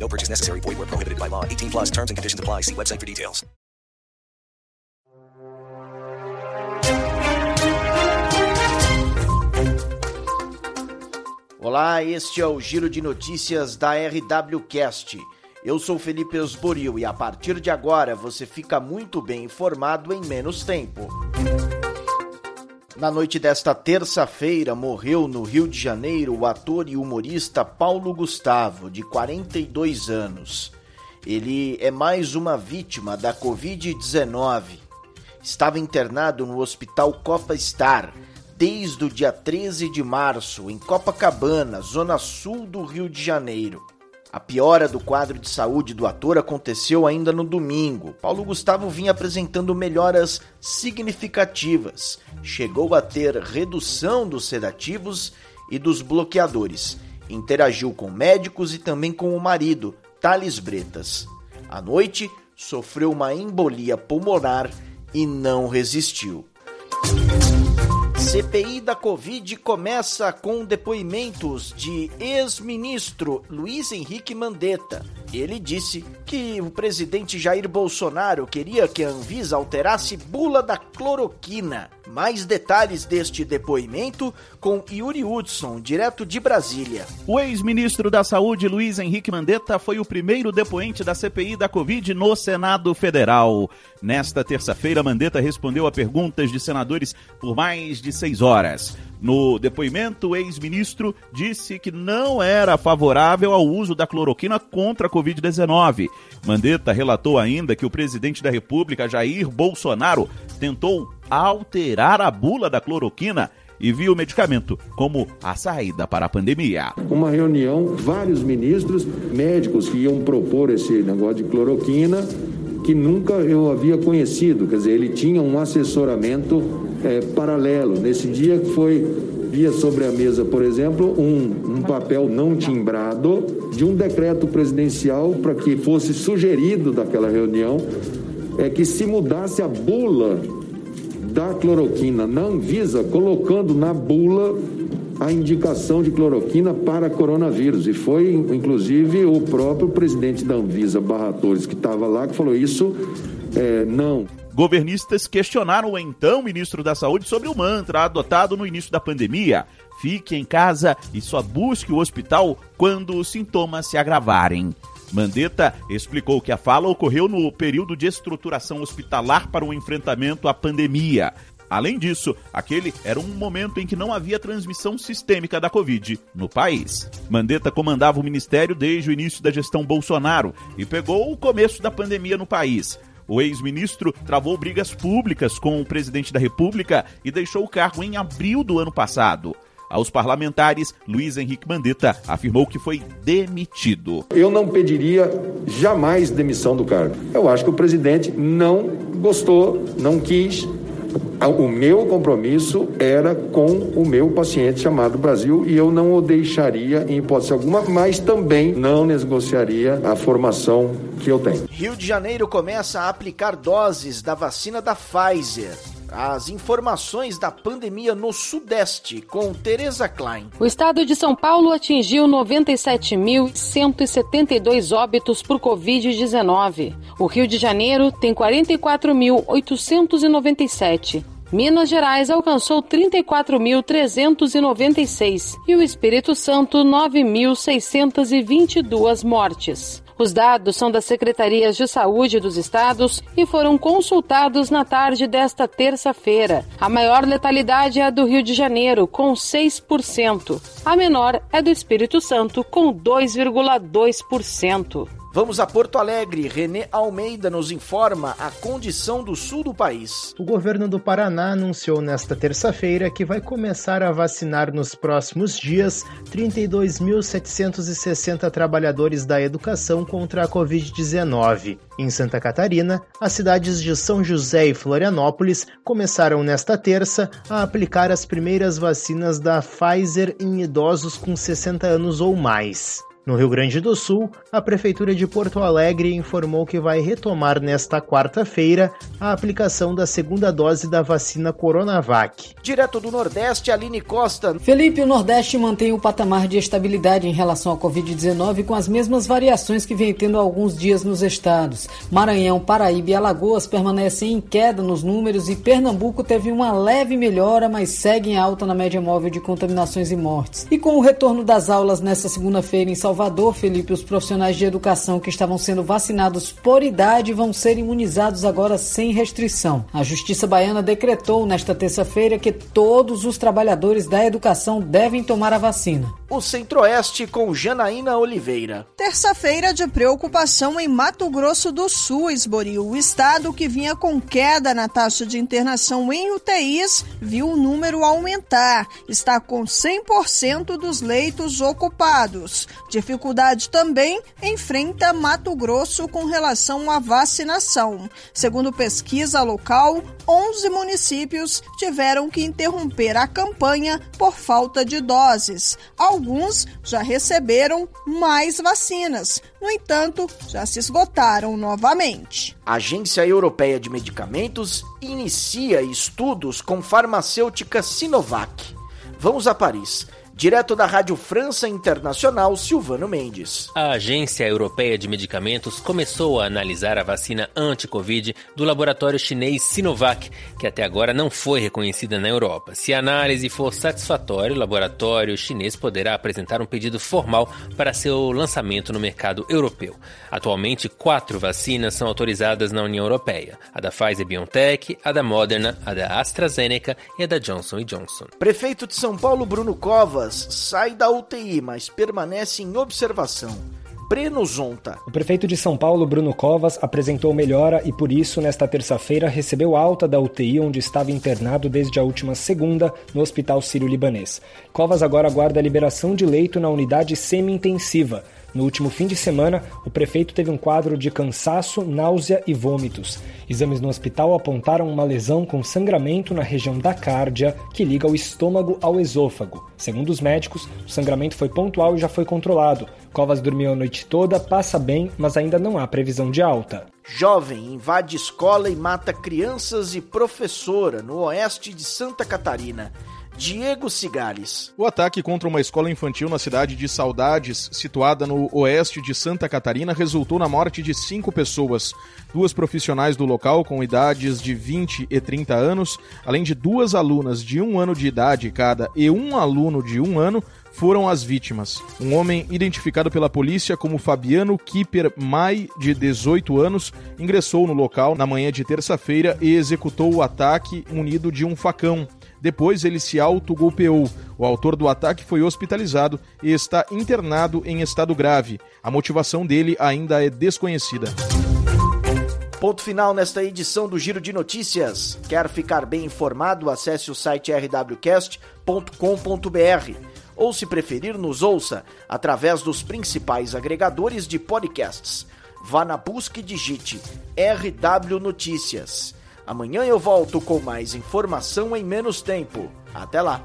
No purchase necessary. Void where prohibited by law. 18 plus terms and conditions apply. See website for details. Olá, este é o Giro de Notícias da RWCast. Eu sou Felipe Osboril e a partir de agora você fica muito bem informado em menos tempo. Na noite desta terça-feira, morreu no Rio de Janeiro o ator e humorista Paulo Gustavo, de 42 anos. Ele é mais uma vítima da Covid-19. Estava internado no Hospital Copa Star desde o dia 13 de março, em Copacabana, zona sul do Rio de Janeiro. A piora do quadro de saúde do ator aconteceu ainda no domingo. Paulo Gustavo vinha apresentando melhoras significativas. Chegou a ter redução dos sedativos e dos bloqueadores. Interagiu com médicos e também com o marido, Thales Bretas. À noite, sofreu uma embolia pulmonar e não resistiu. CPI da Covid começa com depoimentos de ex-ministro Luiz Henrique Mandetta. Ele disse que o presidente Jair Bolsonaro queria que a Anvisa alterasse bula da cloroquina. Mais detalhes deste depoimento com Yuri Hudson, direto de Brasília. O ex-ministro da Saúde, Luiz Henrique Mandetta, foi o primeiro depoente da CPI da Covid no Senado Federal. Nesta terça-feira, Mandetta respondeu a perguntas de senadores por mais de seis horas. No depoimento, o ex-ministro disse que não era favorável ao uso da cloroquina contra a Covid-19. Mandetta relatou ainda que o presidente da República, Jair Bolsonaro, tentou alterar a bula da cloroquina e viu o medicamento como a saída para a pandemia. Uma reunião, vários ministros, médicos que iam propor esse negócio de cloroquina, que nunca eu havia conhecido. Quer dizer, ele tinha um assessoramento é, paralelo. Nesse dia foi via sobre a mesa, por exemplo, um, um papel não timbrado de um decreto presidencial para que fosse sugerido daquela reunião é que se mudasse a bula da cloroquina na Anvisa, colocando na bula a indicação de cloroquina para coronavírus. E foi, inclusive, o próprio presidente da Anvisa, Barra Torres, que estava lá, que falou isso, é, não. Governistas questionaram o então ministro da Saúde sobre o mantra adotado no início da pandemia: fique em casa e só busque o hospital quando os sintomas se agravarem. Mandetta explicou que a fala ocorreu no período de estruturação hospitalar para o enfrentamento à pandemia. Além disso, aquele era um momento em que não havia transmissão sistêmica da Covid no país. Mandetta comandava o ministério desde o início da gestão Bolsonaro e pegou o começo da pandemia no país. O ex-ministro travou brigas públicas com o presidente da República e deixou o cargo em abril do ano passado. Aos parlamentares, Luiz Henrique Mandetta afirmou que foi demitido. Eu não pediria jamais demissão do cargo. Eu acho que o presidente não gostou, não quis. O meu compromisso era com o meu paciente chamado Brasil e eu não o deixaria em hipótese alguma, mas também não negociaria a formação que eu tenho. Rio de Janeiro começa a aplicar doses da vacina da Pfizer. As informações da pandemia no Sudeste, com Tereza Klein. O estado de São Paulo atingiu 97.172 óbitos por Covid-19. O Rio de Janeiro tem 44.897. Minas Gerais alcançou 34.396 e o Espírito Santo 9.622 mortes. Os dados são das secretarias de saúde dos estados e foram consultados na tarde desta terça-feira. A maior letalidade é a do Rio de Janeiro, com 6%. A menor é do Espírito Santo, com 2,2%. Vamos a Porto Alegre. René Almeida nos informa a condição do sul do país. O governo do Paraná anunciou nesta terça-feira que vai começar a vacinar nos próximos dias 32.760 trabalhadores da educação contra a Covid-19. Em Santa Catarina, as cidades de São José e Florianópolis começaram nesta terça a aplicar as primeiras vacinas da Pfizer em idosos com 60 anos ou mais. No Rio Grande do Sul, a Prefeitura de Porto Alegre informou que vai retomar nesta quarta-feira a aplicação da segunda dose da vacina Coronavac. Direto do Nordeste, Aline Costa. Felipe, o Nordeste mantém o patamar de estabilidade em relação à Covid-19 com as mesmas variações que vem tendo há alguns dias nos estados. Maranhão, Paraíba e Alagoas permanecem em queda nos números e Pernambuco teve uma leve melhora, mas segue em alta na média móvel de contaminações e mortes. E com o retorno das aulas nesta segunda-feira em Salvador, Salvador, Felipe, os profissionais de educação que estavam sendo vacinados por idade vão ser imunizados agora sem restrição. A Justiça Baiana decretou nesta terça-feira que todos os trabalhadores da educação devem tomar a vacina. O Centro-Oeste com Janaína Oliveira. Terça-feira de preocupação em Mato Grosso do Sul, Esboril. O estado que vinha com queda na taxa de internação em UTIs viu o número aumentar. Está com 100% dos leitos ocupados. De Dificuldade também enfrenta Mato Grosso com relação à vacinação. Segundo pesquisa local, 11 municípios tiveram que interromper a campanha por falta de doses. Alguns já receberam mais vacinas, no entanto, já se esgotaram novamente. A Agência Europeia de Medicamentos inicia estudos com farmacêutica Sinovac. Vamos a Paris. Direto da Rádio França Internacional, Silvano Mendes. A Agência Europeia de Medicamentos começou a analisar a vacina anti-Covid do laboratório chinês Sinovac, que até agora não foi reconhecida na Europa. Se a análise for satisfatória, o laboratório chinês poderá apresentar um pedido formal para seu lançamento no mercado europeu. Atualmente, quatro vacinas são autorizadas na União Europeia: a da Pfizer BioNTech, a da Moderna, a da AstraZeneca e a da Johnson Johnson. Prefeito de São Paulo, Bruno Covas sai da UTI, mas permanece em observação. Breno Zonta. O prefeito de São Paulo, Bruno Covas, apresentou melhora e por isso, nesta terça-feira, recebeu alta da UTI onde estava internado desde a última segunda no Hospital Sírio-Libanês. Covas agora aguarda a liberação de leito na unidade semi-intensiva. No último fim de semana, o prefeito teve um quadro de cansaço, náusea e vômitos. Exames no hospital apontaram uma lesão com sangramento na região da cárdia, que liga o estômago ao esôfago. Segundo os médicos, o sangramento foi pontual e já foi controlado. Covas dormiu a noite toda, passa bem, mas ainda não há previsão de alta. Jovem invade escola e mata crianças e professora no oeste de Santa Catarina. Diego Cigales. O ataque contra uma escola infantil na cidade de Saudades, situada no oeste de Santa Catarina, resultou na morte de cinco pessoas. Duas profissionais do local com idades de 20 e 30 anos, além de duas alunas de um ano de idade cada e um aluno de um ano, foram as vítimas. Um homem identificado pela polícia como Fabiano Kipper Mai, de 18 anos, ingressou no local na manhã de terça-feira e executou o ataque munido de um facão. Depois ele se autogolpeou. O autor do ataque foi hospitalizado e está internado em estado grave. A motivação dele ainda é desconhecida. Ponto final nesta edição do Giro de Notícias. Quer ficar bem informado? Acesse o site rwcast.com.br ou, se preferir, nos ouça através dos principais agregadores de podcasts. Vá na busca e digite RW Notícias. Amanhã eu volto com mais informação em menos tempo. Até lá!